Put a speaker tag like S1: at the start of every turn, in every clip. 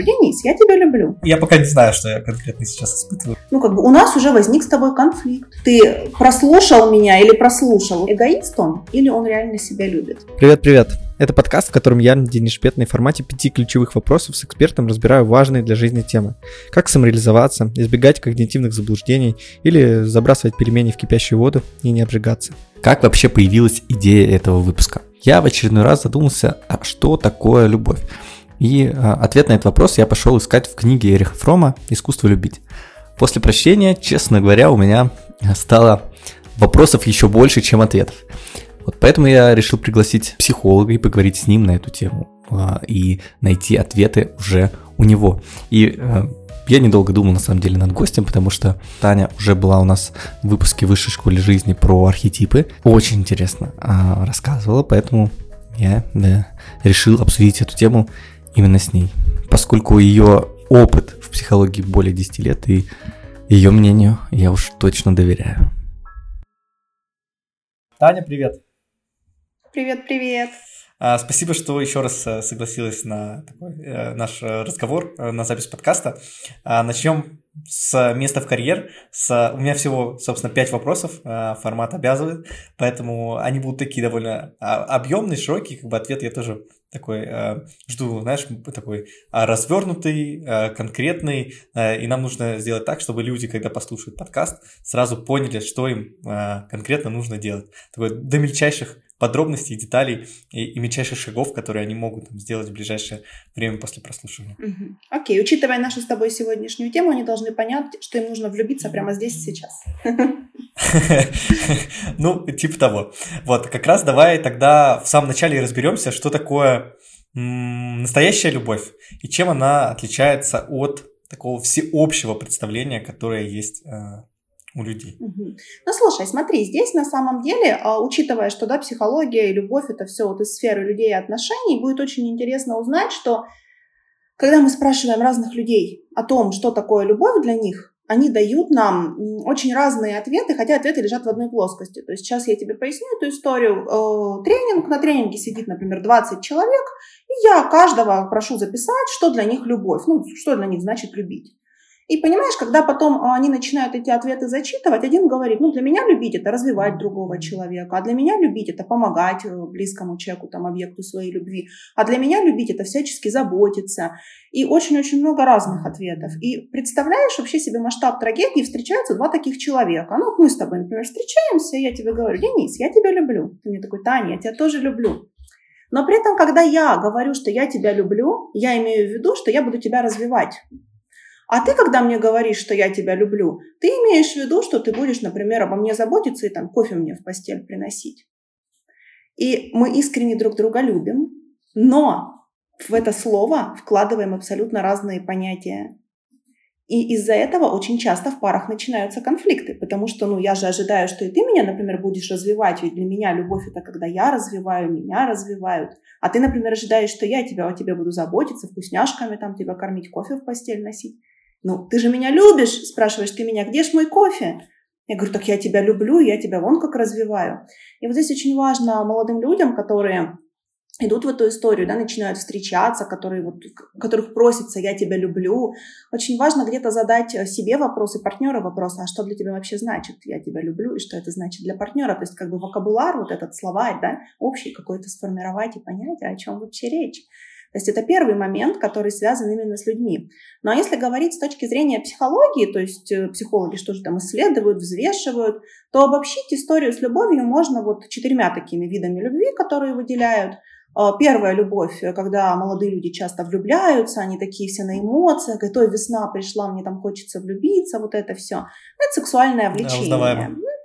S1: Денис, я тебя люблю.
S2: Я пока не знаю, что я конкретно сейчас испытываю.
S1: Ну, как бы у нас уже возник с тобой конфликт. Ты прослушал меня или прослушал? Эгоист он или он реально себя любит?
S3: Привет-привет. Это подкаст, в котором я, Денис Шпетный, в формате пяти ключевых вопросов с экспертом разбираю важные для жизни темы. Как самореализоваться, избегать когнитивных заблуждений или забрасывать пельмени в кипящую воду и не обжигаться.
S4: Как вообще появилась идея этого выпуска? Я в очередной раз задумался, а что такое любовь? И а, ответ на этот вопрос я пошел искать в книге Эриха Фрома «Искусство любить». После прочтения, честно говоря, у меня стало вопросов еще больше, чем ответов. Вот поэтому я решил пригласить психолога и поговорить с ним на эту тему а, и найти ответы уже у него. И а, я недолго думал на самом деле над гостем, потому что Таня уже была у нас в выпуске высшей школы жизни про архетипы. Очень интересно рассказывала, поэтому я да, решил обсудить эту тему именно с ней, поскольку ее опыт в психологии более 10 лет, и ее мнению я уж точно доверяю.
S2: Таня, привет.
S1: Привет, привет.
S2: А, спасибо, что еще раз э, согласилась на такой, э, наш разговор, э, на запись подкаста. А, начнем с места в карьер. С... У меня всего, собственно, пять вопросов, формат обязывает, поэтому они будут такие довольно а, объемные, широкие, как бы ответ я тоже такой жду, знаешь, такой развернутый, конкретный, и нам нужно сделать так, чтобы люди, когда послушают подкаст, сразу поняли, что им конкретно нужно делать. Такой до мельчайших подробностей, деталей и, и мельчайших шагов, которые они могут там, сделать в ближайшее время после прослушивания.
S1: Угу. Окей, учитывая нашу с тобой сегодняшнюю тему, они должны понять, что им нужно влюбиться прямо здесь и сейчас.
S2: Ну, типа того. Вот, как раз давай тогда в самом начале разберемся, что такое настоящая любовь и чем она отличается от такого всеобщего представления, которое есть э, у людей.
S1: Угу. Ну, слушай, смотри, здесь на самом деле, а, учитывая, что да, психология и любовь это все вот из сферы людей и отношений, будет очень интересно узнать, что когда мы спрашиваем разных людей о том, что такое любовь для них, они дают нам очень разные ответы, хотя ответы лежат в одной плоскости. То есть сейчас я тебе поясню эту историю. Э, тренинг, на тренинге сидит, например, 20 человек, и я каждого прошу записать, что для них любовь, ну, что для них значит любить. И понимаешь, когда потом а, они начинают эти ответы зачитывать, один говорит, ну для меня любить это развивать другого человека, а для меня любить это помогать э, близкому человеку, там, объекту своей любви, а для меня любить это всячески заботиться. И очень-очень много разных ответов. И представляешь вообще себе масштаб трагедии, встречаются два таких человека. Ну, мы с тобой, например, встречаемся, и я тебе говорю, Денис, я тебя люблю. Ты мне такой, Таня, я тебя тоже люблю. Но при этом, когда я говорю, что я тебя люблю, я имею в виду, что я буду тебя развивать. А ты, когда мне говоришь, что я тебя люблю, ты имеешь в виду, что ты будешь, например, обо мне заботиться и там кофе мне в постель приносить. И мы искренне друг друга любим, но в это слово вкладываем абсолютно разные понятия. И из-за этого очень часто в парах начинаются конфликты, потому что, ну, я же ожидаю, что и ты меня, например, будешь развивать, ведь для меня любовь это когда я развиваю, меня развивают, а ты, например, ожидаешь, что я тебя, о тебе буду заботиться, вкусняшками там тебя кормить, кофе в постель носить. Ну, ты же меня любишь, спрашиваешь ты меня, где ж мой кофе? Я говорю, так я тебя люблю, я тебя вон как развиваю. И вот здесь очень важно молодым людям, которые идут в эту историю, да, начинают встречаться, которые вот, которых просится «я тебя люблю». Очень важно где-то задать себе вопрос и партнеру вопрос, а что для тебя вообще значит «я тебя люблю» и что это значит для партнера. То есть как бы вокабуляр, вот этот словарь, да, общий какой-то сформировать и понять, о чем вообще речь. То есть это первый момент, который связан именно с людьми. Ну а если говорить с точки зрения психологии, то есть э, психологи что же там исследуют, взвешивают, то обобщить историю с любовью можно вот четырьмя такими видами любви, которые выделяют. А, первая любовь, э, когда молодые люди часто влюбляются, они такие все на эмоциях, и то весна пришла, мне там хочется влюбиться, вот это все. Это сексуальное влечение.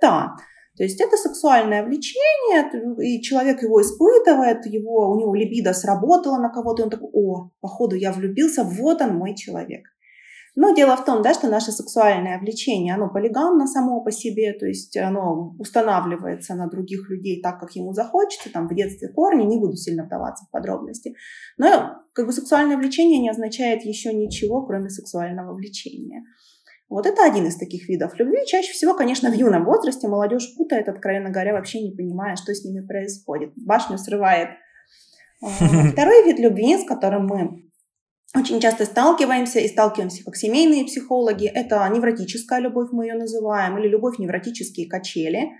S1: Да, да. То есть это сексуальное влечение, и человек его испытывает, его, у него либидо сработало на кого-то, и он такой, о, походу я влюбился, вот он мой человек. Но дело в том, да, что наше сексуальное влечение, оно полигамно само по себе, то есть оно устанавливается на других людей так, как ему захочется, там в детстве корни, не буду сильно вдаваться в подробности. Но как бы сексуальное влечение не означает еще ничего, кроме сексуального влечения. Вот это один из таких видов любви. Чаще всего, конечно, в юном возрасте молодежь путает, откровенно говоря, вообще не понимая, что с ними происходит. Башню срывает. А, второй вид любви, с которым мы очень часто сталкиваемся и сталкиваемся как семейные психологи. Это невротическая любовь, мы ее называем, или любовь невротические качели.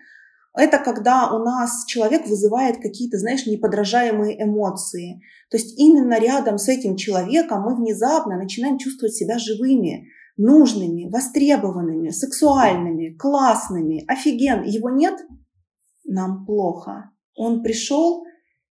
S1: Это когда у нас человек вызывает какие-то, знаешь, неподражаемые эмоции. То есть именно рядом с этим человеком мы внезапно начинаем чувствовать себя живыми, нужными, востребованными, сексуальными, классными. Офиген, его нет, нам плохо. Он пришел,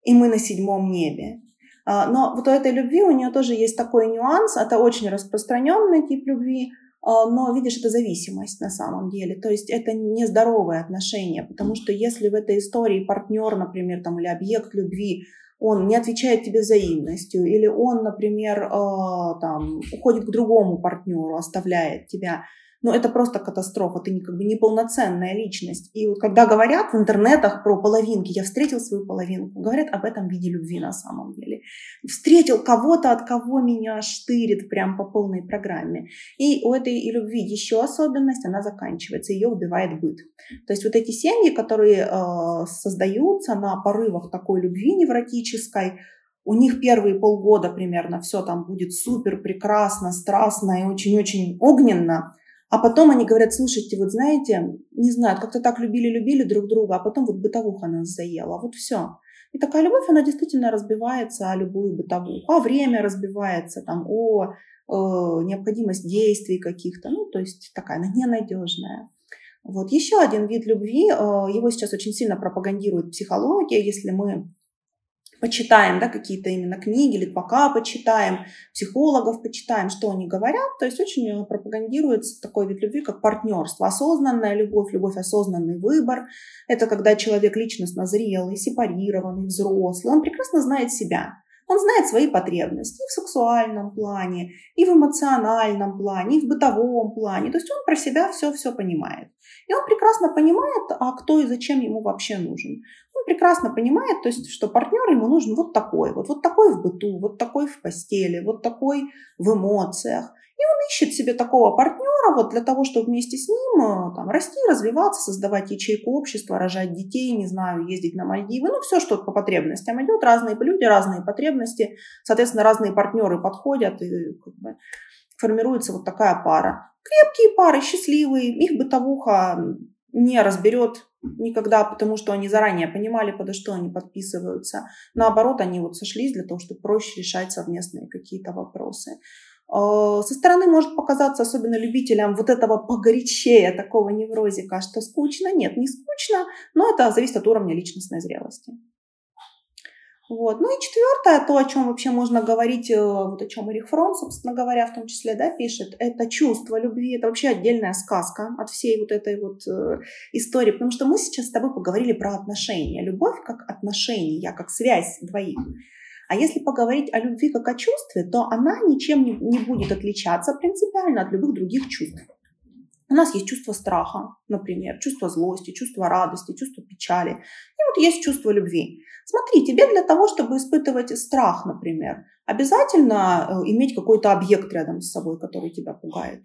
S1: и мы на седьмом небе. А, но вот у этой любви у нее тоже есть такой нюанс. Это очень распространенный тип любви, а, но, видишь, это зависимость на самом деле. То есть это нездоровые отношения, потому что если в этой истории партнер, например, там, или объект любви, он не отвечает тебе взаимностью, или он, например, а, там, уходит к другому партнеру, оставляет тебя, но это просто катастрофа, ты как бы неполноценная личность. И вот когда говорят в интернетах про половинки, я встретил свою половинку, говорят об этом в виде любви на самом деле. Встретил кого-то, от кого меня штырит прям по полной программе. И у этой и любви еще особенность, она заканчивается, ее убивает быт. То есть вот эти семьи, которые э, создаются на порывах такой любви невротической, у них первые полгода примерно все там будет супер прекрасно, страстно и очень-очень огненно, а потом они говорят, слушайте, вот знаете, не знаю, как-то так любили-любили друг друга, а потом вот бытовуха нас заела, вот все. И такая любовь, она действительно разбивается о любую бытовуху, а время разбивается, там, о, о необходимость действий каких-то, ну, то есть такая она ненадежная. Вот еще один вид любви, э, его сейчас очень сильно пропагандирует психология, если мы почитаем, да, какие-то именно книги, пока почитаем, психологов почитаем, что они говорят. То есть очень э, пропагандируется такой вид любви, как партнерство. Осознанная любовь, любовь осознанный выбор. Это когда человек личностно зрелый, сепарированный, взрослый. Он прекрасно знает себя. Он знает свои потребности и в сексуальном плане, и в эмоциональном плане, и в бытовом плане. То есть он про себя все-все понимает. И он прекрасно понимает, а кто и зачем ему вообще нужен прекрасно понимает, то есть, что партнер ему нужен вот такой, вот, вот такой в быту, вот такой в постели, вот такой в эмоциях. И он ищет себе такого партнера вот для того, чтобы вместе с ним э, там, расти, развиваться, создавать ячейку общества, рожать детей, не знаю, ездить на Мальдивы. Ну, все, что по потребностям идет. Разные люди, разные потребности. Соответственно, разные партнеры подходят и как бы, формируется вот такая пара. Крепкие пары, счастливые, их бытовуха не разберет никогда, потому что они заранее понимали, подо что они подписываются. Наоборот, они вот сошлись для того, чтобы проще решать совместные какие-то вопросы. А, со стороны может показаться, особенно любителям вот этого погорячее, такого неврозика, что скучно. Нет, не скучно, но это зависит от уровня личностной зрелости. Вот. Ну и четвертое, то, о чем вообще можно говорить, э, вот о чем Эрих Фрон, собственно говоря, в том числе, да, пишет, это чувство любви, это вообще отдельная сказка от всей вот этой вот э, истории, потому что мы сейчас с тобой поговорили про отношения. Любовь как отношения, как связь двоих. А если поговорить о любви как о чувстве, то она ничем не, будет отличаться принципиально от любых других чувств. У нас есть чувство страха, например, чувство злости, чувство радости, чувство печали. И вот есть чувство любви. Смотри, тебе для того, чтобы испытывать страх, например, обязательно э, иметь какой-то объект рядом с собой, который тебя пугает.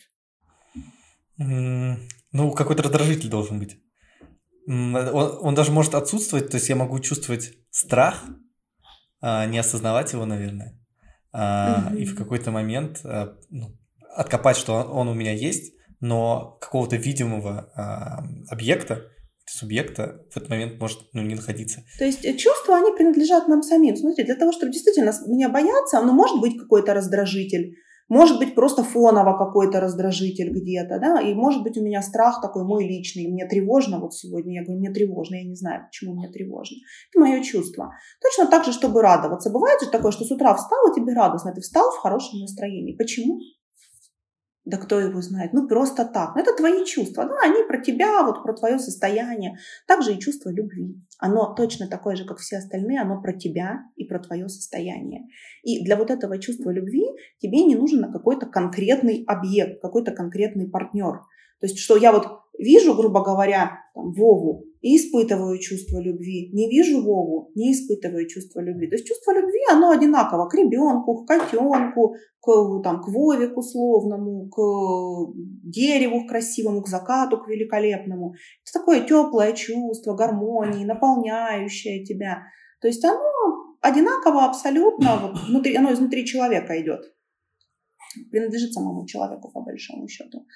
S2: Ну, какой-то раздражитель должен быть. Он, он даже может отсутствовать, то есть я могу чувствовать страх, не осознавать его, наверное, угу. и в какой-то момент а, ну, откопать, что он у меня есть, но какого-то видимого объекта, субъекта в этот момент может ну, не находиться.
S1: То есть э, чувства, они принадлежат нам самим. Смотрите, для того, чтобы действительно меня бояться, ну, может быть какой-то раздражитель, может быть просто фоново какой-то раздражитель где-то, да, и может быть у меня страх такой мой личный, мне тревожно вот сегодня, я говорю, мне тревожно, я не знаю, почему мне тревожно. Это мое чувство. Точно так же, чтобы радоваться. Бывает же такое, что с утра встал, и тебе радостно, ты встал в хорошем настроении. Почему? Да кто его знает? Ну, просто так. Это твои чувства. Да, они про тебя, вот про твое состояние. Также и чувство любви. Оно точно такое же, как все остальные. Оно про тебя и про твое состояние. И для вот этого чувства любви тебе не нужен какой-то конкретный объект, какой-то конкретный партнер. То есть, что я вот вижу, грубо говоря, там, Вову и испытываю чувство любви. Не вижу Вову, не испытываю чувство любви. То есть чувство любви, оно одинаково к ребенку, к котенку, к, там, к Вове, к условному, к дереву красивому, к закату, к великолепному. Это такое теплое чувство, гармонии, наполняющее тебя. То есть оно одинаково абсолютно, вот внутри, оно изнутри человека идет. принадлежит самому человеку, по большому счету.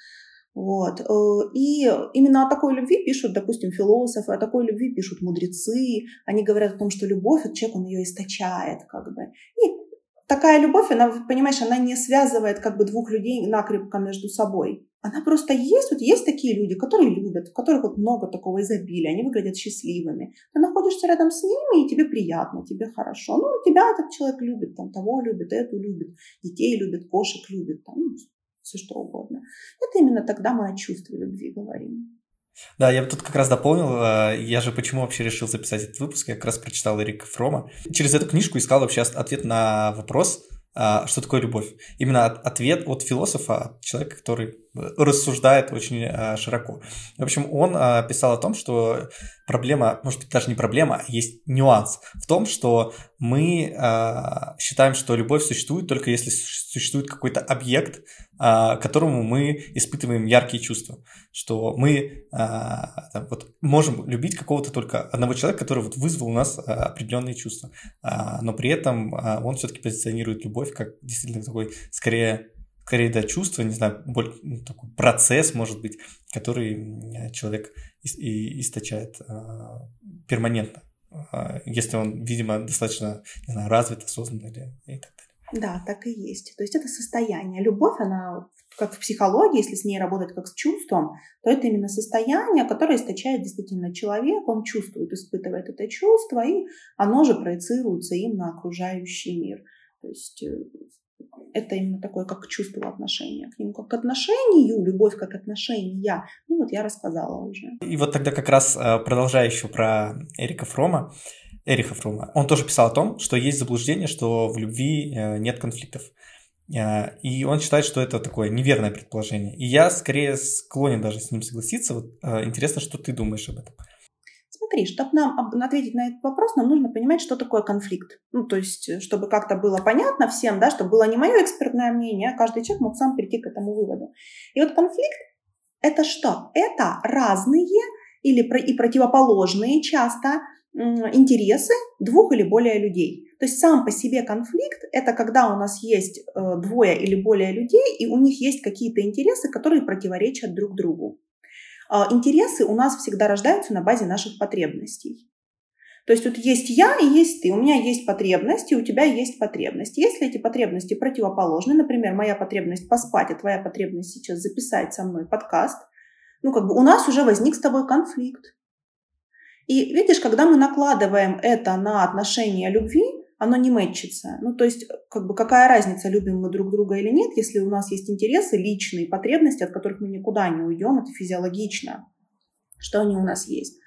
S1: Вот. Э, и именно о такой любви пишут, допустим, философы, о такой любви пишут мудрецы. Они говорят о том, что любовь, этот человек, он ее источает, как бы. И такая любовь, она, понимаешь, она не связывает как бы двух людей накрепко между собой. Она просто есть, вот есть такие люди, которые любят, у которых вот много такого изобилия, они выглядят счастливыми. Ты находишься рядом с ними, и тебе приятно, тебе хорошо. Ну, тебя этот человек любит, там, того любит, эту любит, детей любит, кошек любит, там, ну, все что угодно. Это именно тогда мы о чувстве любви говорим.
S2: Да, я тут как раз дополнил, э, я же почему вообще решил записать этот выпуск, я как раз прочитал Эрика Фрома. Через эту книжку искал вообще ответ на вопрос, а, что такое любовь. Именно ответ от философа, от человека, который рассуждает очень а, широко. В общем, он а, писал о том, что проблема, может быть, даже не проблема, а есть нюанс в том, что мы считаем, что любовь существует только если существует какой-то объект, которому мы испытываем яркие чувства. Что мы вот, можем любить какого-то только одного человека, который вот вызвал у нас определенные чувства. Но при этом он все-таки позиционирует любовь как действительно такой, скорее, скорее да, чувство, не знаю, более, ну, такой процесс, может быть, который человек и источает а, перманентно, а, если он, видимо, достаточно, не знаю, развит, осознан или и так далее.
S1: Да, так и есть. То есть это состояние. Любовь, она, как в психологии, если с ней работать как с чувством, то это именно состояние, которое источает действительно человек, он чувствует, испытывает это чувство, и оно же проецируется им на окружающий мир. То есть э, это именно такое, как чувство отношения к нему, как к отношению, любовь как отношения. Ну вот я рассказала уже.
S2: И вот тогда как раз э, продолжая еще про Эрика Фрома, Эриха Фрома, он тоже писал о том, что есть заблуждение, что в любви э, нет конфликтов. Э, и он считает, что это такое неверное предположение. И я скорее склонен даже с ним согласиться. Вот интересно, что ты думаешь об этом
S1: смотри, чтобы нам ответить на этот вопрос, нам нужно понимать, что такое конфликт. Ну, то есть, э, чтобы как-то было понятно всем, да, чтобы было не мое экспертное мнение, а каждый человек мог сам прийти к этому выводу. И вот конфликт – это что? Это разные или и противоположные часто интересы двух или более людей. То есть сам по себе конфликт – это когда у нас есть э, двое или более людей, и у них есть какие-то интересы, которые противоречат друг другу. А, интересы у нас всегда рождаются на базе наших потребностей. То есть вот есть я и есть ты. У меня есть потребности, у тебя есть потребности. Если эти потребности противоположны, например, моя потребность поспать, а твоя потребность сейчас записать со мной подкаст, ну как бы у нас уже возник с тобой конфликт. И видишь, когда мы накладываем это на отношения любви, оно не мэтчится. Ну, то есть, как бы, какая разница, любим мы друг друга или нет, если у нас есть интересы, личные потребности, от которых мы никуда не уйдем, это физиологично, что они у нас есть.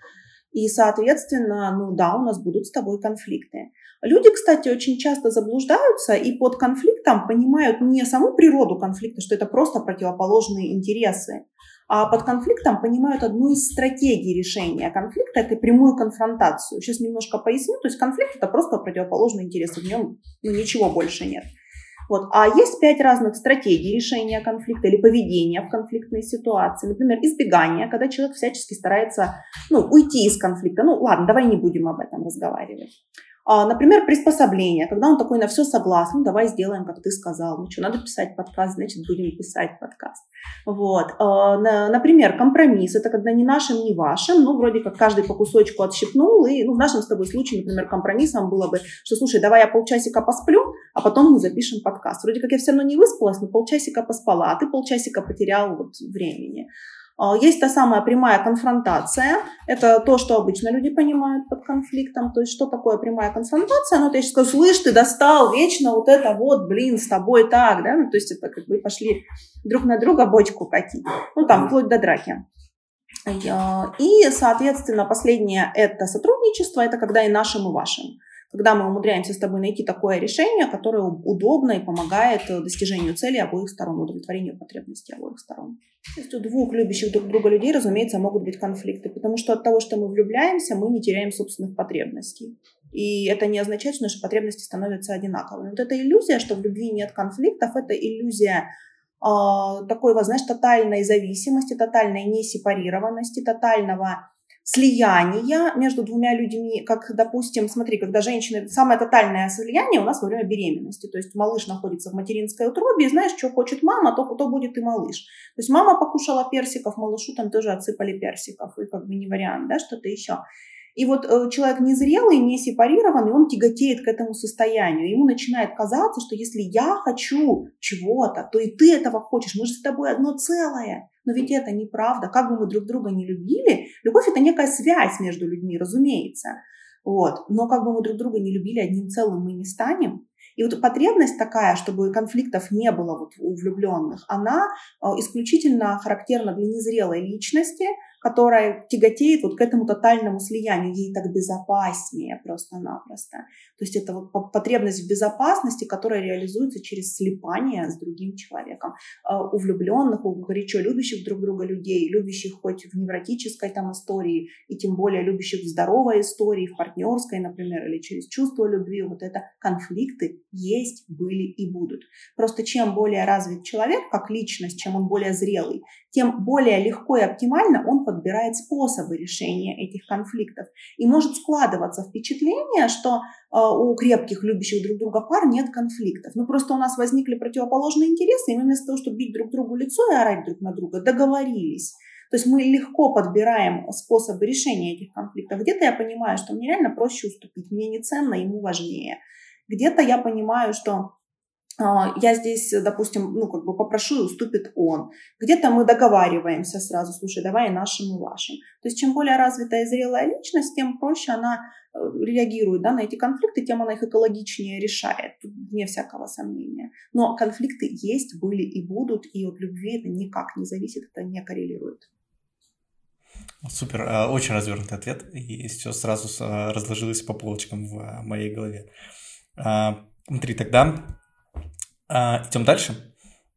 S1: И, соответственно, ну да, у нас будут с тобой конфликты. Люди, кстати, очень часто заблуждаются и под конфликтом понимают не саму природу конфликта, что это просто противоположные интересы, а под конфликтом понимают одну из стратегий решения конфликта – это прямую конфронтацию. Сейчас немножко поясню. То есть конфликт – это просто противоположные интересы, в нем ну, ничего больше нет. Вот. А есть пять разных стратегий решения конфликта или поведения в конфликтной ситуации. Например, избегание, когда человек всячески старается ну, уйти из конфликта. Ну ладно, давай не будем об этом разговаривать. А, например, приспособление, когда он такой на все согласен, давай сделаем, как ты сказал. Ну что, надо писать подкаст, значит, будем писать подкаст. Вот. А, например, компромисс, это когда ни нашим, ни вашим, ну, вроде как каждый по кусочку отщипнул, и, ну, в нашем с тобой случае, например, компромиссом было бы, что, слушай, давай я полчасика посплю, а потом мы запишем подкаст. Вроде как я все равно не выспалась, но полчасика поспала, а ты полчасика потерял вот времени. А, есть та самая прямая конфронтация. Это то, что обычно люди понимают под конфликтом. То есть, что такое прямая конфронтация? Ну, то есть, скажу, слышь, ты достал вечно вот это вот, блин, с тобой так, да? Ну, то есть, это как бы пошли друг на друга бочку катить. Ну, там, вплоть до драки. И, соответственно, последнее – это сотрудничество, это когда и нашим, и вашим когда мы умудряемся с тобой найти такое решение, которое удобно и помогает э, достижению цели обоих сторон, удовлетворению потребностей обоих сторон. То есть у двух любящих друг друга людей, разумеется, могут быть конфликты, потому что от того, что мы влюбляемся, мы не теряем собственных потребностей. И это не означает, что наши потребности становятся одинаковыми. Вот эта иллюзия, что в любви нет конфликтов, это иллюзия э, такой, знаешь, тотальной зависимости, тотальной несепарированности, тотального слияния между двумя людьми, как, допустим, смотри, когда женщины, самое тотальное слияние у нас во время беременности, то есть малыш находится в материнской утробе, и знаешь, что хочет мама, то, то будет и малыш. То есть мама покушала персиков, малышу там тоже отсыпали персиков, и как бы не вариант, да, что-то еще. И вот э, человек незрелый, не сепарированный, он тяготеет к этому состоянию. Ему начинает казаться, что если я хочу чего-то, то и ты этого хочешь. Мы же с тобой одно целое. Но ведь это неправда. Как бы мы друг друга не любили, любовь это некая связь между людьми, разумеется. Вот. Но как бы мы друг друга не любили, одним целым мы не станем. И вот потребность такая, чтобы конфликтов не было вот у влюбленных, она э, исключительно характерна для незрелой личности, которая тяготеет вот к этому тотальному слиянию. Ей так безопаснее просто-напросто. То есть это вот потребность в безопасности, которая реализуется через слипание с другим человеком. А у влюбленных, у горячо любящих друг друга людей, любящих хоть в невротической там истории, и тем более любящих в здоровой истории, в партнерской, например, или через чувство любви, вот это конфликты есть, были и будут. Просто чем более развит человек как личность, чем он более зрелый, тем более легко и оптимально он подбирает способы решения этих конфликтов. И может складываться впечатление, что э, у крепких, любящих друг друга пар нет конфликтов. Ну просто у нас возникли противоположные интересы, и мы вместо того, чтобы бить друг другу лицо и орать друг на друга, договорились. То есть мы легко подбираем способы решения этих конфликтов. Где-то я понимаю, что мне реально проще уступить, мне не ценно, ему важнее. Где-то я понимаю, что я здесь, допустим, ну, как бы попрошу и уступит он. Где-то мы договариваемся сразу, слушай, давай и нашим, и вашим. То есть чем более развитая и зрелая личность, тем проще она э, реагирует да, на эти конфликты, тем она их экологичнее решает, вне всякого сомнения. Но конфликты есть, были и будут, и от любви это никак не зависит, это не коррелирует.
S2: Супер, э, очень развернутый ответ, и все сразу э, разложилось по полочкам в моей голове. Смотри, тогда а, идем дальше.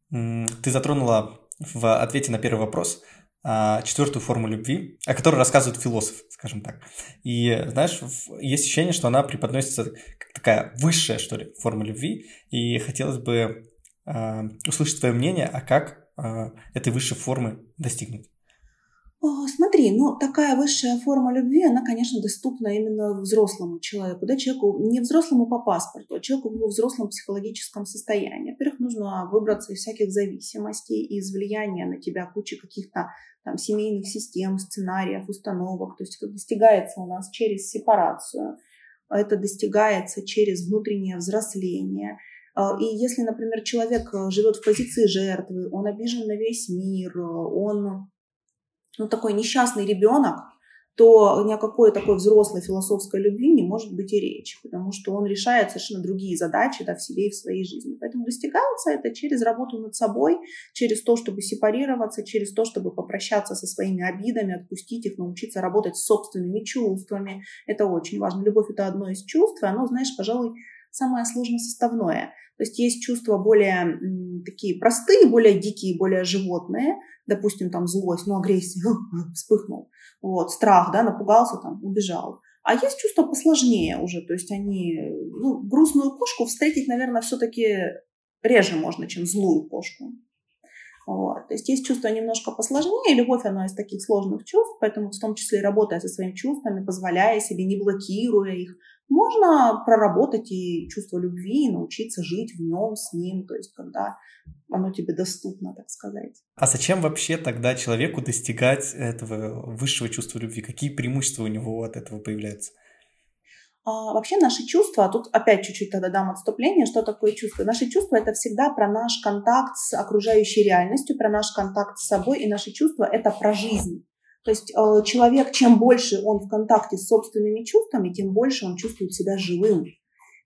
S2: Ты затронула в ответе на первый вопрос а, четвертую форму любви, о которой рассказывают философы, скажем так. И знаешь, есть ощущение, что она преподносится как такая высшая, что ли, форма любви. И хотелось бы а, услышать твое мнение, а как а, этой высшей формы достигнуть.
S1: Смотри, ну такая высшая форма любви, она, конечно, доступна именно взрослому человеку, да, человеку не взрослому по паспорту, а человеку в взрослом психологическом состоянии. Во-первых, нужно выбраться из всяких зависимостей, из влияния на тебя кучи каких-то там семейных систем, сценариев, установок. То есть это достигается у нас через сепарацию, это достигается через внутреннее взросление. А, и если, например, человек живет в позиции жертвы, он обижен на весь мир, он ну, такой несчастный ребенок, то ни о какой такой взрослой философской любви не может быть и речи, потому что он решает совершенно другие задачи да, в себе и в своей жизни. Поэтому достигается это через работу над собой, через то, чтобы сепарироваться, через то, чтобы попрощаться со своими обидами, отпустить их, научиться работать с собственными чувствами. Это очень важно. Любовь — это одно из чувств, и оно, знаешь, пожалуй, самое сложное составное. То есть есть чувства более м, такие простые, более дикие, более животные, допустим, там злость, ну, агрессия, вспыхнул, вот, страх, да, напугался, там, убежал. А есть чувства посложнее уже, то есть они, ну, грустную кошку встретить, наверное, все-таки реже можно, чем злую кошку. Вот. То есть есть чувства немножко посложнее, любовь, она из таких сложных чувств, поэтому в том числе работая со своими чувствами, позволяя себе, не блокируя их, можно проработать и чувство любви, и научиться жить в нем, с ним, то есть когда оно тебе доступно, так сказать.
S2: А зачем вообще тогда человеку достигать этого высшего чувства любви? Какие преимущества у него от этого появляются?
S1: А, вообще наши чувства, тут опять чуть-чуть тогда дам отступление, что такое чувство. Наши чувства это всегда про наш контакт с окружающей реальностью, про наш контакт с собой, и наши чувства это про жизнь. То есть э, человек, чем больше он в контакте с собственными чувствами, тем больше он чувствует себя живым.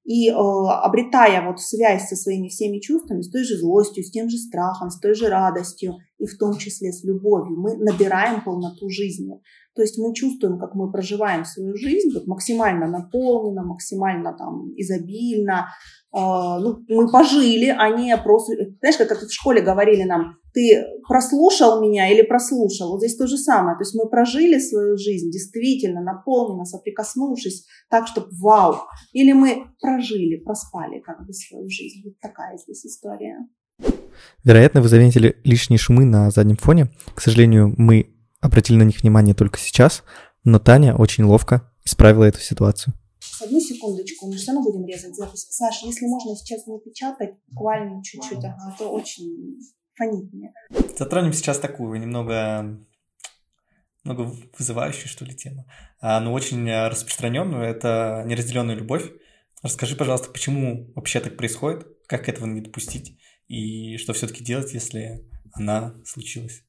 S1: И э, обретая вот связь со своими всеми чувствами, с той же злостью, с тем же страхом, с той же радостью, и в том числе с любовью, мы набираем полноту жизни. То есть мы чувствуем, как мы проживаем свою жизнь вот максимально наполненно, максимально там изобильно. Э, ну, мы пожили, а не просто... Знаешь, как, в школе говорили нам, ты прослушал меня или прослушал. Вот здесь то же самое. То есть мы прожили свою жизнь действительно наполненно, соприкоснувшись так, чтобы вау. Или мы прожили, проспали как бы свою жизнь. Вот такая здесь история.
S3: Вероятно, вы заметили лишние шумы на заднем фоне. К сожалению, мы обратили на них внимание только сейчас, Но Таня очень ловко исправила эту ситуацию.
S1: Одну секундочку, мы все равно будем резать запись. Саша, если можно сейчас не печатать, буквально чуть-чуть, ага, а то очень фонит мне.
S2: Затронем сейчас такую немного много вызывающую, что ли, тему, а, но очень распространенную, это неразделенная любовь. Расскажи, пожалуйста, почему вообще так происходит, как этого не допустить, и что все-таки делать, если она случилась?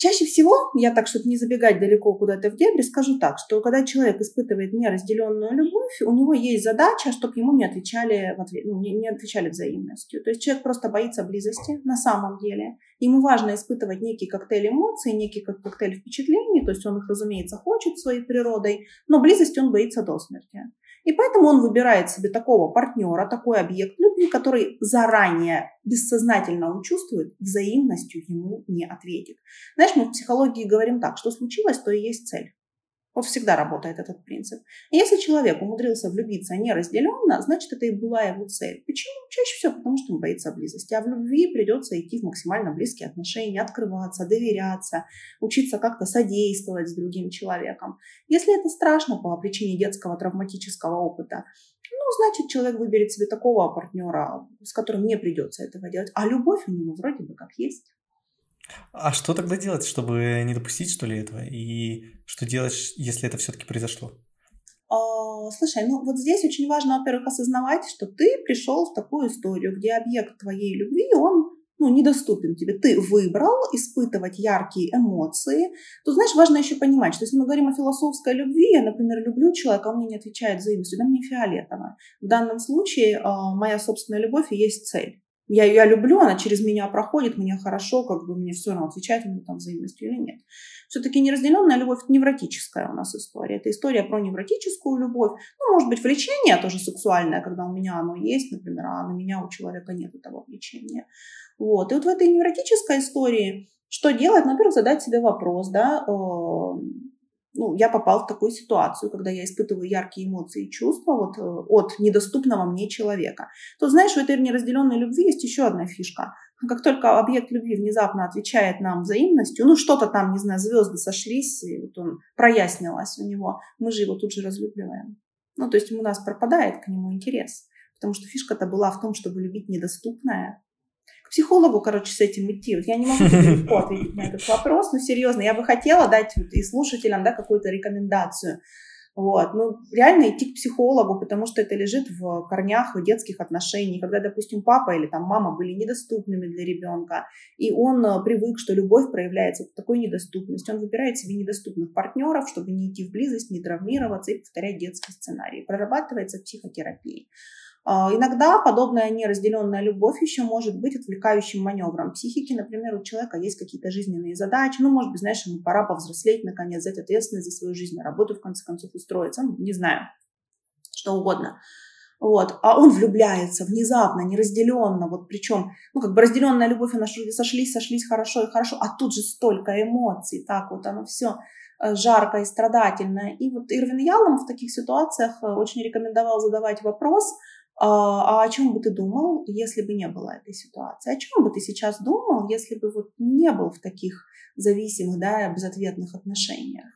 S1: Чаще всего, я так, чтобы не забегать далеко куда-то в дебри, скажу так, что когда человек испытывает неразделенную любовь, у него есть задача, чтобы ему не отвечали, в ответ, ну, не, не отвечали взаимностью. То есть человек просто боится близости на самом деле. Ему важно испытывать некий коктейль эмоций, некий коктейль впечатлений, то есть он их, разумеется, хочет своей природой, но близости он боится до смерти. И поэтому он выбирает себе такого партнера, такой объект любви, который заранее, бессознательно он чувствует, взаимностью ему не ответит. Знаешь, мы в психологии говорим так, что случилось, то и есть цель. Вот всегда работает этот принцип. Если человек умудрился влюбиться неразделенно, значит, это и была его цель. Почему? Чаще всего потому, что он боится близости. А в любви придется идти в максимально близкие отношения, открываться, доверяться, учиться как-то содействовать с другим человеком. Если это страшно по причине детского травматического опыта, ну, значит, человек выберет себе такого партнера, с которым не придется этого делать. А любовь у него вроде бы как есть.
S2: А что тогда делать, чтобы не допустить, что ли, этого? И что делать, если это все-таки произошло?
S1: А, слушай, ну вот здесь очень важно, во-первых, осознавать, что ты пришел в такую историю, где объект твоей любви, он ну, недоступен тебе. Ты выбрал испытывать яркие эмоции. Тут, знаешь, важно еще понимать, что если мы говорим о философской любви, я, например, люблю человека, он мне не отвечает взаимностью, да мне фиолетово. В данном случае э, моя собственная любовь и есть цель я ее люблю, она через меня проходит, мне хорошо, как бы мне все равно, отвечает мне там взаимностью или нет. Все-таки неразделенная любовь – невротическая у нас история. Это история про невротическую любовь. Ну, может быть, влечение тоже сексуальное, когда у меня оно есть, например, а на меня у человека нет этого влечения. Вот. И вот в этой невротической истории что делать? Ну, во-первых, задать себе вопрос, да, ну, я попал в такую ситуацию, когда я испытываю яркие эмоции и чувства вот, э, от недоступного мне человека. То знаешь, у этой неразделенной любви есть еще одна фишка. Как только объект любви внезапно отвечает нам взаимностью, ну что-то там, не знаю, звезды сошлись, и вот он прояснилось у него, мы же его тут же разлюбливаем. Ну, то есть у нас пропадает к нему интерес. Потому что фишка-то была в том, чтобы любить недоступное, к психологу, короче, с этим идти. Вот я не могу легко ответить на этот вопрос, но серьезно, я бы хотела дать вот и слушателям да, какую-то рекомендацию. Вот. Ну, реально идти к психологу, потому что это лежит в корнях детских отношений. Когда, допустим, папа или там мама были недоступными для ребенка, и он э, привык, что любовь проявляется в такой недоступности, он выбирает себе недоступных партнеров, чтобы не идти в близость, не травмироваться и повторять детский сценарий. Прорабатывается психотерапией. А, иногда подобная неразделенная любовь еще может быть отвлекающим маневром психики. Например, у человека есть какие-то жизненные задачи. Ну, может быть, знаешь, ему пора повзрослеть, наконец, взять ответственность за свою жизнь, на работу, в конце концов, устроиться. Ну, не знаю, что угодно. Вот. А он влюбляется внезапно, неразделенно. Вот причем, ну, как бы разделенная любовь, она сошлись, сошлись хорошо и хорошо, а тут же столько эмоций. Так вот оно все э, жарко и страдательно. И вот Ирвин Ялом в таких ситуациях э, очень рекомендовал задавать вопрос – а, а о чем бы ты думал, если бы не было этой ситуации? О чем бы ты сейчас думал, если бы вот не был в таких зависимых, да, безответных отношениях?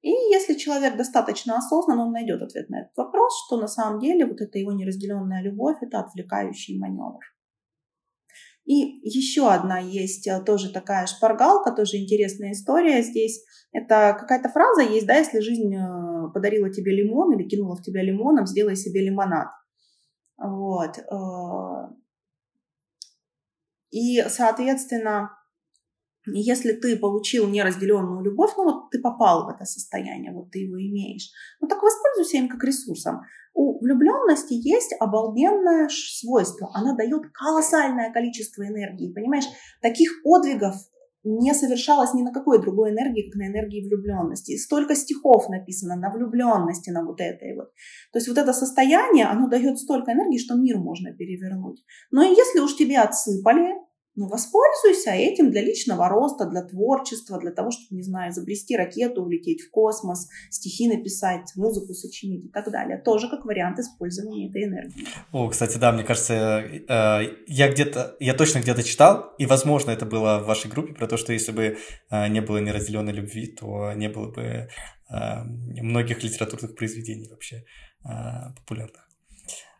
S1: И если человек достаточно осознан, он найдет ответ на этот вопрос, что на самом деле вот эта его неразделенная любовь – это отвлекающий маневр. И еще одна есть э, тоже такая шпаргалка, тоже интересная история здесь. Это какая-то фраза есть, да, если жизнь э, подарила тебе лимон или кинула в тебя лимоном, сделай себе лимонад. Вот. Э, и, соответственно, если ты получил неразделенную любовь, ну вот ты попал в это состояние, вот ты его имеешь, ну так воспользуйся им как ресурсом. У влюбленности есть обалденное свойство. Она дает колоссальное количество энергии, понимаешь? Таких подвигов не совершалось ни на какой другой энергии, как на энергии влюбленности. Столько стихов написано на влюбленности, на вот этой вот. То есть вот это состояние, оно дает столько энергии, что мир можно перевернуть. Но если уж тебе отсыпали, ну, воспользуйся этим для личного роста, для творчества, для того, чтобы, не знаю, изобрести ракету, улететь в космос, стихи написать, музыку сочинить и так далее. Тоже как вариант использования этой энергии.
S2: О, кстати, да, мне кажется, э, я где-то, я точно где-то читал, и, возможно, это было в вашей группе, про то, что если бы э, не было неразделенной любви, то не было бы э, многих литературных произведений вообще популярных.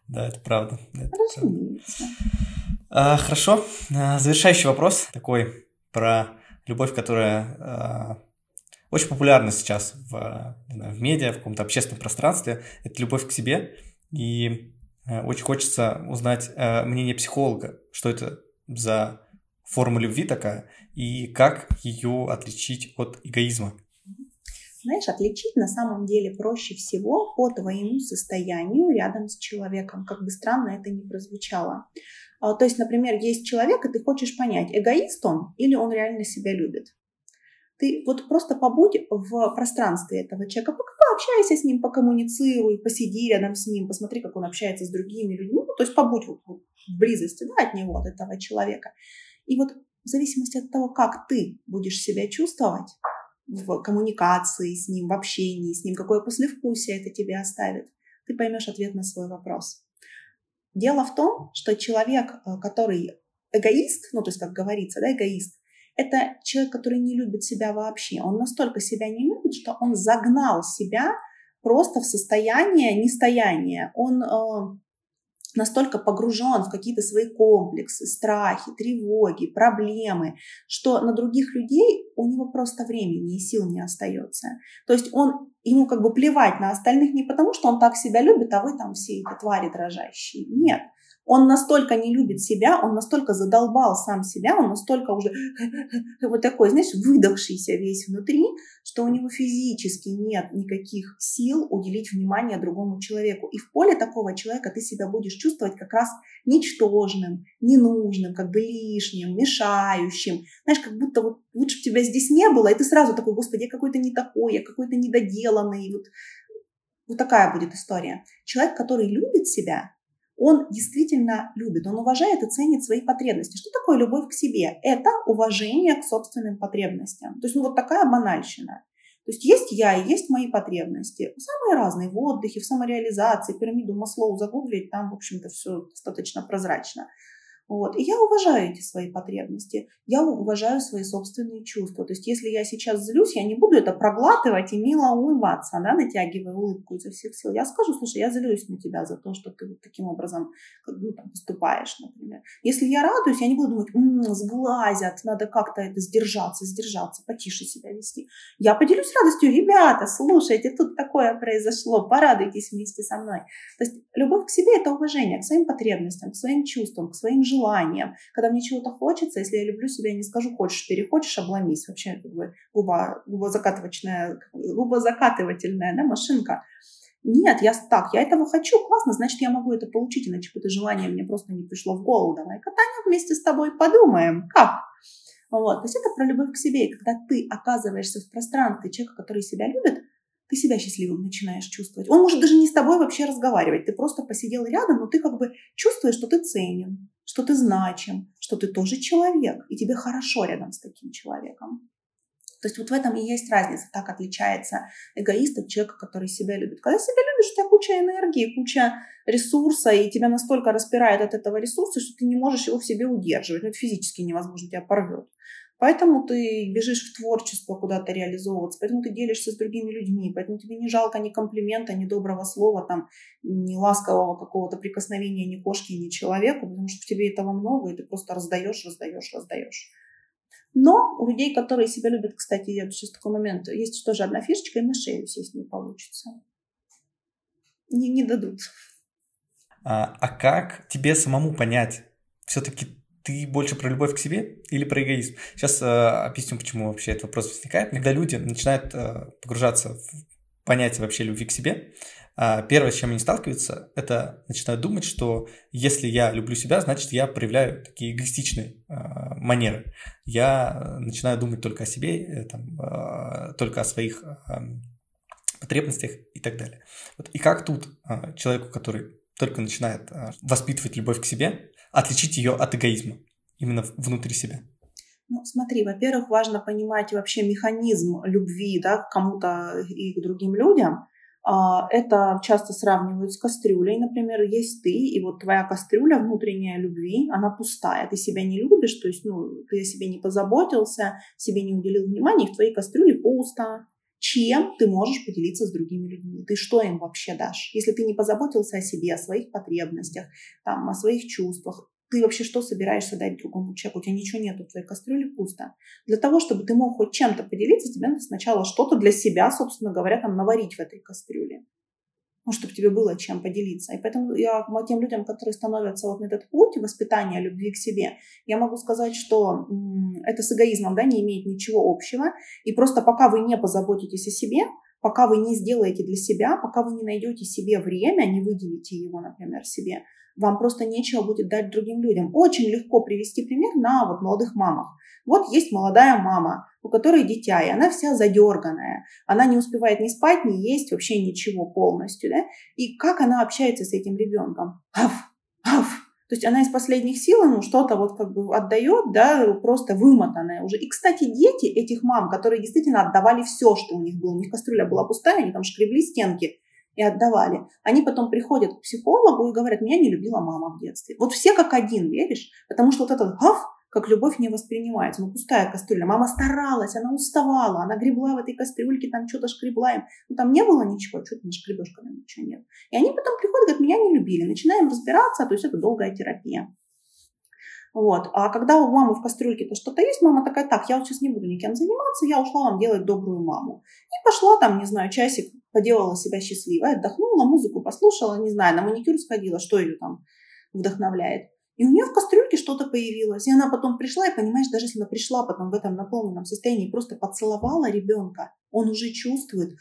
S2: Да, это правда. Это
S1: Разумеется.
S2: правда. Хорошо. Завершающий вопрос такой про любовь, которая очень популярна сейчас в, знаю, в медиа, в каком-то общественном пространстве. Это любовь к себе. И очень хочется узнать мнение психолога, что это за форма любви такая, и как ее отличить от эгоизма?
S1: Знаешь, отличить на самом деле проще всего по твоему состоянию рядом с человеком, как бы странно это ни прозвучало. А, то есть, например, есть человек, и ты хочешь понять, эгоист он или он реально себя любит. Ты вот просто побудь в пространстве этого человека, пообщайся с ним, покоммуницируй, посиди рядом с ним, посмотри, как он общается с другими людьми, ну, то есть побудь вот в близости да, от него, от этого человека. И вот в зависимости от того, как ты будешь себя чувствовать в коммуникации с ним, в общении с ним, какое послевкусие это тебе оставит, ты поймешь ответ на свой вопрос. Дело в том, что человек, э, который эгоист, ну, то есть, как говорится, да, эгоист, это человек, который не любит себя вообще. Он настолько себя не любит, что он загнал себя просто в состояние нестояния. Он э, настолько погружен в какие-то свои комплексы, страхи, тревоги, проблемы, что на других людей у него просто времени и сил не остается. То есть он, ему как бы плевать на остальных не потому, что он так себя любит, а вы там все эти твари дрожащие. Нет. Он настолько не любит себя, он настолько задолбал сам себя, он настолько уже вот такой, знаешь, выдохшийся весь внутри, что у него физически нет никаких сил уделить внимание другому человеку. И в поле такого человека ты себя будешь чувствовать как раз ничтожным, ненужным, как бы лишним, мешающим. Знаешь, как будто вот лучше бы тебя здесь не было, и ты сразу такой, господи, я какой-то не такой, я какой-то недоделанный. Вот, вот такая будет история. Человек, который любит себя, он действительно любит, он уважает и ценит свои потребности. Что такое любовь к себе? Это уважение к собственным потребностям. То есть, ну вот такая банальщина. То есть есть я и есть мои потребности. Самые разные в отдыхе, в самореализации, пирамиду Маслоу загуглить, там, в общем-то, все достаточно прозрачно. Вот. И я уважаю эти свои потребности, я уважаю свои собственные чувства. То есть если я сейчас злюсь, я не буду это проглатывать и мило улыбаться, да, натягивая улыбку изо всех сил. Я скажу, слушай, я злюсь на тебя за то, что ты вот таким образом ну, там, поступаешь, например. Если я радуюсь, я не буду думать, м-м, сглазят, надо как-то это сдержаться, сдержаться, потише себя вести. Я поделюсь радостью, ребята, слушайте, тут такое произошло, порадуйтесь вместе со мной. То есть любовь к себе – это уважение к своим потребностям, к своим чувствам, к своим желанием. Когда мне чего-то хочется, если я люблю себя, я не скажу хочешь, перехочешь, обломись. Вообще как бы губа, губозакатывательная, губозакатывательная да, машинка. Нет, я так, я этого хочу, классно, значит, я могу это получить, иначе это желание мне просто не пришло в голову. Давай-ка, вместе с тобой подумаем, как? Вот, то есть это про любовь к себе. И когда ты оказываешься в пространстве человека, который себя любит, ты себя счастливым начинаешь чувствовать. Он может даже не с тобой вообще разговаривать. Ты просто посидел рядом, но ты как бы чувствуешь, что ты ценен, что ты значим, что ты тоже человек, и тебе хорошо рядом с таким человеком. То есть вот в этом и есть разница, так отличается эгоист от человека, который себя любит. Когда себя любишь, у тебя куча энергии, куча ресурса, и тебя настолько распирает от этого ресурса, что ты не можешь его в себе удерживать. Ну, это физически невозможно, тебя порвет. Поэтому ты бежишь в творчество куда-то реализовываться, поэтому ты делишься с другими людьми, поэтому тебе не жалко ни комплимента, ни доброго слова, там, ни ласкового какого-то прикосновения ни кошки, ни человеку, потому что в тебе этого много, и ты просто раздаешь, раздаешь, раздаешь. Но у людей, которые себя любят, кстати, я сейчас такой момент, есть тоже одна фишечка, и на шею сесть не получится. Не, не дадут.
S2: А, а как тебе самому понять, все-таки ты больше про любовь к себе или про эгоизм? Сейчас э, объясню, почему вообще этот вопрос возникает. Когда люди начинают э, погружаться в понятие вообще любви к себе, э, первое, с чем они сталкиваются, это начинают думать, что если я люблю себя, значит, я проявляю такие эгоистичные э, манеры. Я начинаю думать только о себе, э, там, э, только о своих э, потребностях и так далее. Вот. И как тут э, человеку, который только начинает э, воспитывать любовь к себе, отличить ее от эгоизма именно внутри себя?
S1: Ну, смотри, во-первых, важно понимать вообще механизм любви да, к кому-то и к другим людям. А, это часто сравнивают с кастрюлей, например, есть ты, и вот твоя кастрюля внутренняя любви, она пустая, ты себя не любишь, то есть ну, ты о себе не позаботился, себе не уделил внимания, и в твоей кастрюле пусто, чем ты можешь поделиться с другими людьми, ты что им вообще дашь. Если ты не позаботился о себе, о своих потребностях, там, о своих чувствах, ты вообще что собираешься дать другому человеку? У тебя ничего нет, в твоей кастрюле пусто. Для того, чтобы ты мог хоть чем-то поделиться, тебе надо сначала что-то для себя, собственно говоря, там наварить в этой кастрюле. Ну, чтобы тебе было чем поделиться. И поэтому я тем людям, которые становятся вот на этот путь воспитания любви к себе, я могу сказать, что это с эгоизмом да, не имеет ничего общего. И просто пока вы не позаботитесь о себе, пока вы не сделаете для себя, пока вы не найдете себе время, не выделите его, например, себе, вам просто нечего будет дать другим людям. Очень легко привести пример на вот молодых мамах. Вот есть молодая мама, у которой дитя, и она вся задерганная. Она не успевает ни спать, ни есть, вообще ничего полностью. Да? И как она общается с этим ребенком? Аф, аф. То есть она из последних сил ему что-то вот как бы отдает, да, просто вымотанная уже. И, кстати, дети этих мам, которые действительно отдавали все, что у них было, у них кастрюля была пустая, они там шкребли стенки, и отдавали. Они потом приходят к психологу и говорят, меня не любила мама в детстве. Вот все как один, веришь? Потому что вот этот гав, как любовь не воспринимается. Ну, пустая кастрюля. Мама старалась, она уставала, она гребла в этой кастрюльке, там что-то шкребла им. Ну, там не было ничего, что ты нашкребешь, когда ничего нет. И они потом приходят, говорят, меня не любили. Начинаем разбираться, то есть это долгая терапия. Вот. А когда у мамы в кастрюльке-то что-то есть, мама такая, так, я вот сейчас не буду никем заниматься, я ушла вам делать добрую маму. И пошла там, не знаю, часик, поделала себя счастливой, отдохнула, музыку послушала, не знаю, на маникюр сходила, что ее там вдохновляет. И у нее в кастрюльке что-то появилось. И она потом пришла, и понимаешь, даже если она пришла потом в этом наполненном состоянии, просто поцеловала ребенка, он уже чувствует,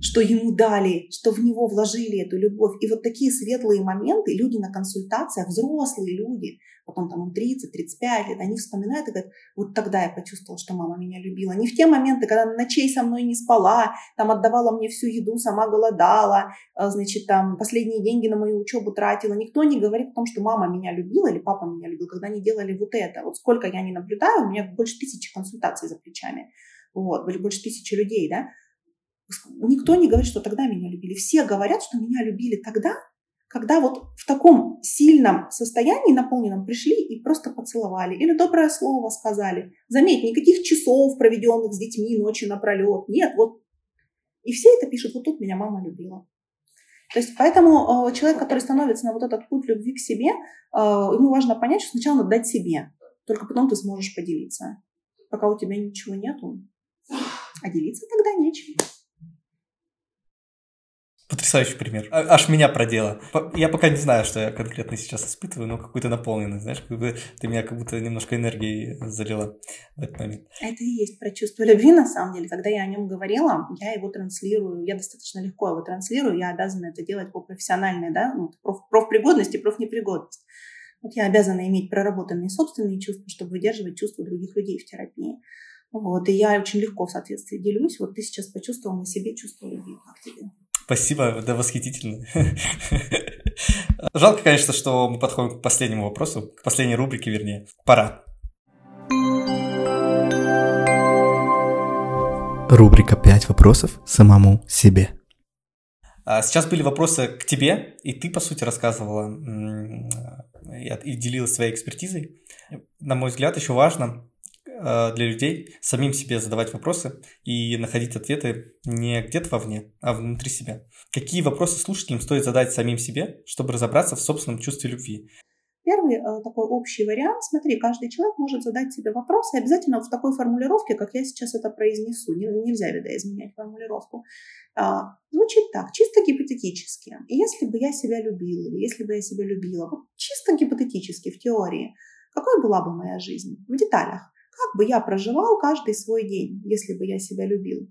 S1: что ему дали, что в него вложили эту любовь. И вот такие светлые моменты люди на консультациях, взрослые люди, потом там им 30-35 лет, они вспоминают и говорят, вот тогда я почувствовала, что мама меня любила. Не в те моменты, когда она ночей со мной не спала, там отдавала мне всю еду, сама голодала, а, значит, там последние деньги на мою учебу тратила. Никто не говорит о том, что мама меня любила или папа меня любил, когда они делали вот это. Вот сколько я не наблюдаю, у меня больше тысячи консультаций за плечами. Вот, больше тысячи людей, да, Никто не говорит, что тогда меня любили. Все говорят, что меня любили тогда, когда вот в таком сильном состоянии наполненном пришли и просто поцеловали или доброе слово сказали. Заметь, никаких часов, проведенных с детьми ночи напролет. Нет, вот. И все это пишут, вот тут меня мама любила. То есть поэтому э, человек, который становится на вот этот путь любви к себе, э, ему важно понять, что сначала надо дать себе, только потом ты сможешь поделиться. Пока у тебя ничего нету, а делиться тогда нечем.
S2: Потрясающий пример. А, аж меня продело. Я пока не знаю, что я конкретно сейчас испытываю, но какую-то наполненность, знаешь, как бы ты меня как будто немножко энергией залила в этот момент.
S1: Это и есть про чувство любви, на самом деле. Когда я о нем говорила, я его транслирую, я достаточно легко его транслирую, я обязана это делать по профессиональной, да, ну, проф, профпригодности, профнепригодность. Вот я обязана иметь проработанные собственные чувства, чтобы выдерживать чувства других людей в терапии. Вот, и я очень легко в соответствии делюсь. Вот ты сейчас почувствовал на себе чувство любви. Как тебе?
S2: Спасибо, да восхитительно. Жалко, конечно, что мы подходим к последнему вопросу, к последней рубрике, вернее. Пора.
S4: Рубрика «Пять вопросов самому себе».
S2: А сейчас были вопросы к тебе, и ты, по сути, рассказывала и делилась своей экспертизой. На мой взгляд, еще важно для людей самим себе задавать вопросы и находить ответы не где-то вовне, а внутри себя. Какие вопросы слушателям стоит задать самим себе, чтобы разобраться в собственном чувстве любви?
S1: Первый э, такой общий вариант, смотри, каждый человек может задать себе вопрос, и обязательно в такой формулировке, как я сейчас это произнесу, не, нельзя, видоизменять формулировку, а, звучит так, чисто гипотетически. Если бы я себя любила, или если бы я себя любила, вот чисто гипотетически, в теории, какой была бы моя жизнь? В деталях. Как бы я проживал каждый свой день, если бы я себя любил?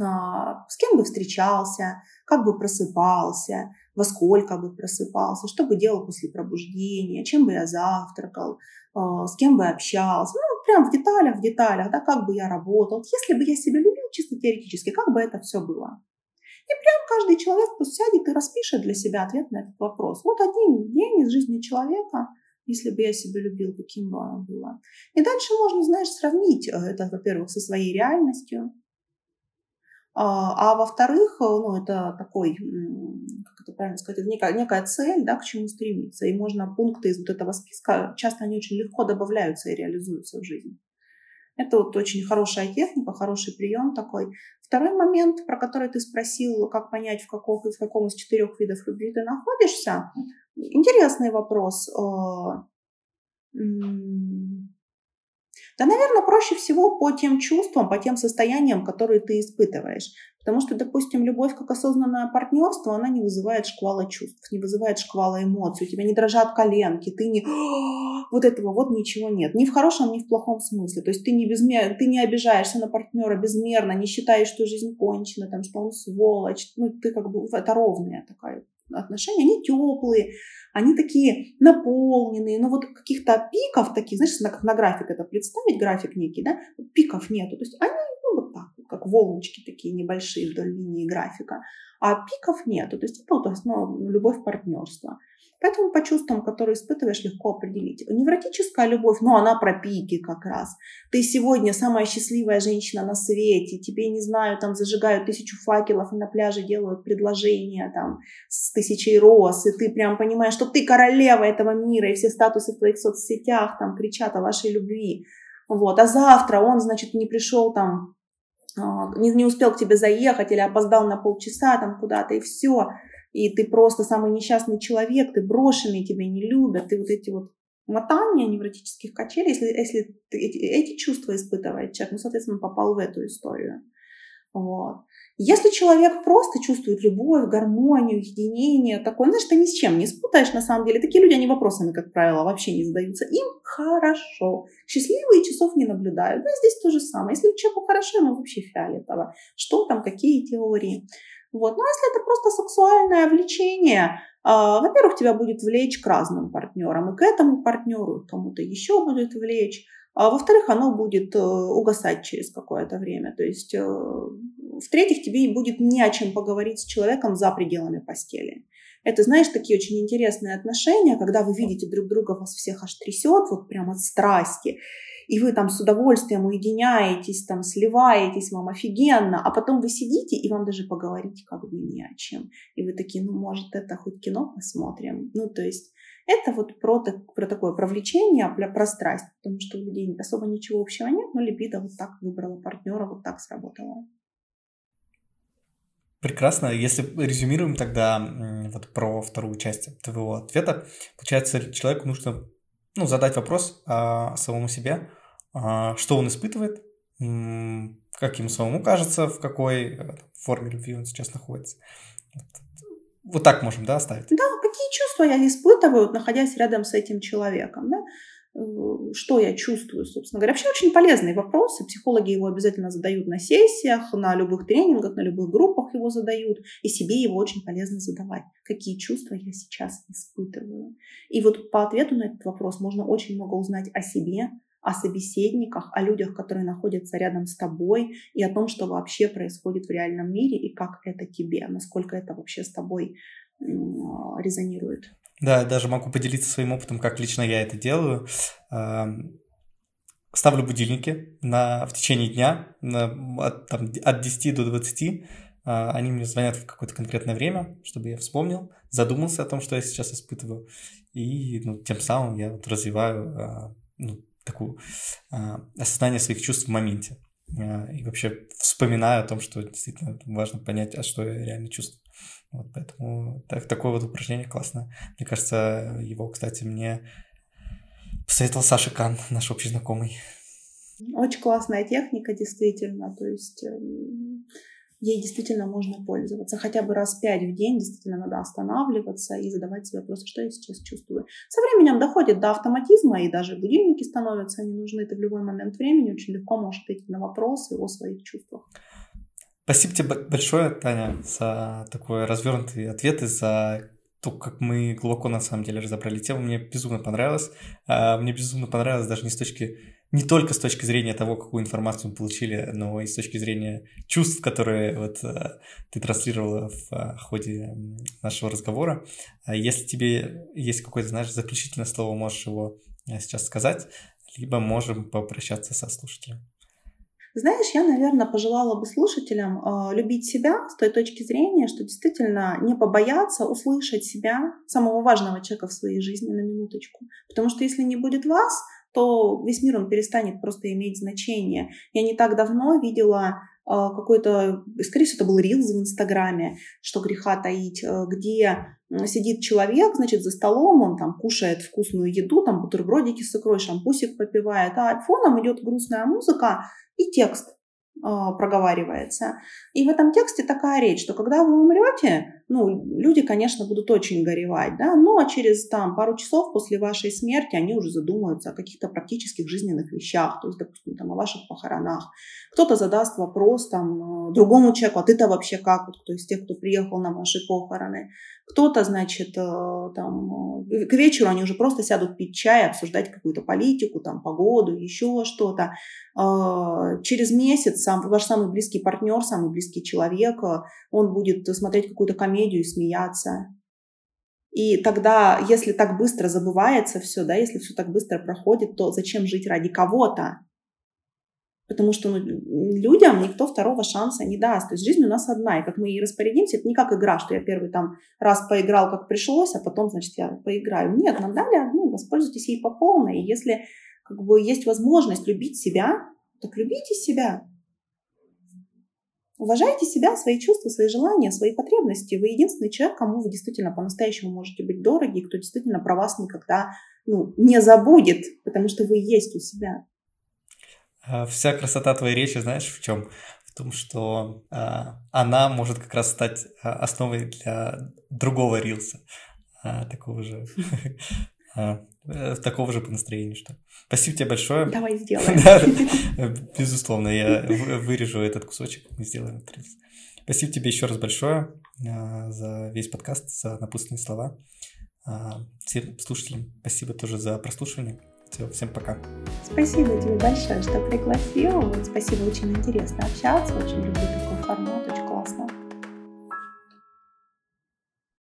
S1: А, с кем бы встречался, как бы просыпался, во сколько бы просыпался, что бы делал после пробуждения, чем бы я завтракал, а, с кем бы общался, ну, прям в деталях, в деталях, да, как бы я работал. Если бы я себя любил чисто теоретически, как бы это все было? И прям каждый человек пусть сядет и распишет для себя ответ на этот вопрос. Вот один день из жизни человека – если бы я себя любил, каким бы оно было. И дальше можно, знаешь, сравнить э, это, во-первых, со своей реальностью, а, а во-вторых, э, ну, это такой, как это правильно сказать, это некая, некая цель, да, к чему стремиться. И можно пункты из вот этого списка, часто они очень легко добавляются и реализуются в жизнь. Это вот очень хорошая техника, хороший прием такой. Второй момент, про который ты спросил, как понять, в, каком, в каком из четырех видов любви ты находишься. Интересный вопрос. Э, да, наверное, проще всего по тем чувствам, по тем состояниям, которые ты испытываешь. Потому что, допустим, любовь как осознанное партнерство, она не вызывает шквала чувств, не вызывает шквала эмоций, у тебя не дрожат коленки, ты не... Вот этого вот ничего нет. Ни в хорошем, ни в плохом смысле. То есть ты не, безмер... ты не обижаешься на партнера безмерно, не считаешь, что жизнь кончена, там, что он сволочь. Ну, ты как бы... Это ровная такая отношения, они теплые, они такие наполненные, но вот каких-то пиков таких, знаешь, как на график это представить, график некий, да, пиков нету, то есть они ну, вот так, как волночки такие небольшие вдоль линии графика, а пиков нету, то есть это вот основа любовь партнерства. Поэтому по чувствам, которые испытываешь, легко определить. Невротическая любовь, ну, она про пики как раз. Ты сегодня самая счастливая женщина на свете, тебе, не знаю, там зажигают тысячу факелов и на пляже делают предложения там с тысячей роз, и ты прям понимаешь, что ты королева этого мира, и все статусы в твоих соцсетях там кричат о вашей любви. Вот. А завтра он, значит, не пришел там а, не, не успел к тебе заехать или опоздал на полчаса там куда-то, и все и ты просто самый несчастный человек, ты брошенный, тебя не любят, ты вот эти вот мотания невротических качелей, если, если эти, эти чувства испытывает человек, ну, соответственно, попал в эту историю. Вот. Если человек просто чувствует любовь, гармонию, единение, такое, знаешь, ты ни с чем не спутаешь на самом деле. Такие люди, они вопросами, как правило, вообще не задаются. Им хорошо. Счастливые часов не наблюдают. Да, здесь то же самое. Если человеку хорошо, ему вообще фиолетово. Что там, какие теории. Вот. Но если это просто сексуальное влечение, а, во-первых, тебя будет влечь к разным партнерам, и к этому партнеру, кому-то еще будет влечь. А во-вторых, оно будет э, угасать через какое-то время. То есть, э, в-третьих, тебе будет не о чем поговорить с человеком за пределами постели. Это, знаешь, такие очень интересные отношения, когда вы видите друг друга, вас всех аж трясет, вот прямо от страсти и вы там с удовольствием уединяетесь, там сливаетесь, вам офигенно, а потом вы сидите, и вам даже поговорить как бы не о чем. И вы такие, ну, может, это хоть кино посмотрим? Ну, то есть это вот про, про такое, про влечение, про, про страсть, потому что у людей особо ничего общего нет, но либидо вот так выбрала партнера, вот так сработала.
S2: Прекрасно. Если резюмируем тогда вот про вторую часть твоего ответа, получается, человеку нужно ну, задать вопрос а, самому себе, что он испытывает, как ему самому кажется, в какой э, форме любви он сейчас находится. Вот так можем, да, оставить?
S1: Да, какие чувства я испытываю, находясь рядом с этим человеком, да? что я чувствую, собственно говоря. Вообще очень полезные вопросы. Психологи его обязательно задают на сессиях, на любых тренингах, на любых группах его задают. И себе его очень полезно задавать. Какие чувства я сейчас испытываю. И вот по ответу на этот вопрос можно очень много узнать о себе, о собеседниках, о людях, которые находятся рядом с тобой, и о том, что вообще происходит в реальном мире, и как это тебе, насколько это вообще с тобой резонирует.
S2: Да, даже могу поделиться своим опытом, как лично я это делаю. Ставлю будильники на, в течение дня на, от, там, от 10 до 20. А, они мне звонят в какое-то конкретное время, чтобы я вспомнил, задумался о том, что я сейчас испытываю. И ну, тем самым я вот развиваю а, ну, такую осознание своих чувств в моменте. И вообще вспоминаю о том, что действительно важно понять, а что я реально чувствую. Вот поэтому так, такое вот упражнение классное. Мне кажется, его, кстати, мне посоветовал Саша Кан, наш общий знакомый.
S1: Очень классная техника, действительно. То есть эм, ей действительно можно пользоваться. Хотя бы раз пять в день действительно надо останавливаться и задавать себе вопросы, что я сейчас чувствую. Со временем доходит до автоматизма, и даже будильники становятся не нужны. Ты в любой момент времени очень легко можешь ответить на вопросы о своих чувствах.
S2: Спасибо тебе большое, Таня, за такой развернутый ответ и за то, как мы глубоко на самом деле разобрали тему. Мне безумно понравилось. А, мне безумно понравилось даже не с точки не только с точки зрения того, какую информацию мы получили, но и с точки зрения чувств, которые вот а, ты транслировала в а, ходе нашего разговора. Если тебе есть какое-то, знаешь, заключительное слово, можешь его сейчас сказать, либо можем попрощаться со слушателем.
S1: Знаешь, я, наверное, пожелала бы слушателям э, любить себя с той точки зрения, что действительно не побояться услышать себя, самого важного человека в своей жизни на минуточку. Потому что если не будет вас, то весь мир, он перестанет просто иметь значение. Я не так давно видела а, какой-то, скорее всего, это был рилз в Инстаграме, что греха таить, э, где сидит человек, значит, за столом, он там кушает вкусную еду, там бутербродики с икрой, шампусик попивает, а фоном идет грустная музыка и текст. А, проговаривается. И в этом тексте такая речь, что когда вы умрете, ну, люди, конечно, будут очень горевать, да, но через там пару часов после вашей смерти они уже задумаются о каких-то практических жизненных вещах, то есть, допустим, там, о ваших похоронах. Кто-то задаст вопрос там другому человеку, а ты-то вообще как, вот, кто из тех, кто приехал на ваши похороны. Кто-то, значит, э, там, э, к вечеру они уже просто сядут пить чай, обсуждать какую-то политику, там, погоду, еще что-то. А, через месяц сам, ваш самый близкий партнер, самый близкий человек, э, он будет смотреть какую-то комедию и смеяться. И тогда, если так быстро забывается все, да, если все так быстро проходит, то зачем жить ради кого-то? Потому что ну, людям никто второго шанса не даст. То есть жизнь у нас одна, и как мы ей распорядимся, это не как игра, что я первый там раз поиграл, как пришлось, а потом, значит, я поиграю. Нет, нам дали одну, воспользуйтесь ей по полной. И если как бы есть возможность любить себя, так любите себя. Уважайте себя, свои чувства, свои желания, свои потребности. Вы единственный человек, кому вы действительно по-настоящему можете быть дороги, кто действительно про вас никогда ну, не забудет, потому что вы есть у себя.
S2: А, вся красота твоей речи, знаешь, в чем? В том, что э, она может как раз стать а, основой для другого рилса, э, такого же, такого же по настроению, что. Спасибо тебе большое.
S1: Давай сделаем.
S2: безусловно, я вырежу этот кусочек, мы сделаем. Спасибо тебе еще раз большое за весь подкаст, за напутственные слова. Всем слушателям спасибо тоже за прослушивание. Все, всем пока.
S1: Спасибо тебе большое, что пригласил. Спасибо, очень интересно общаться. Очень люблю такой формат, очень классно.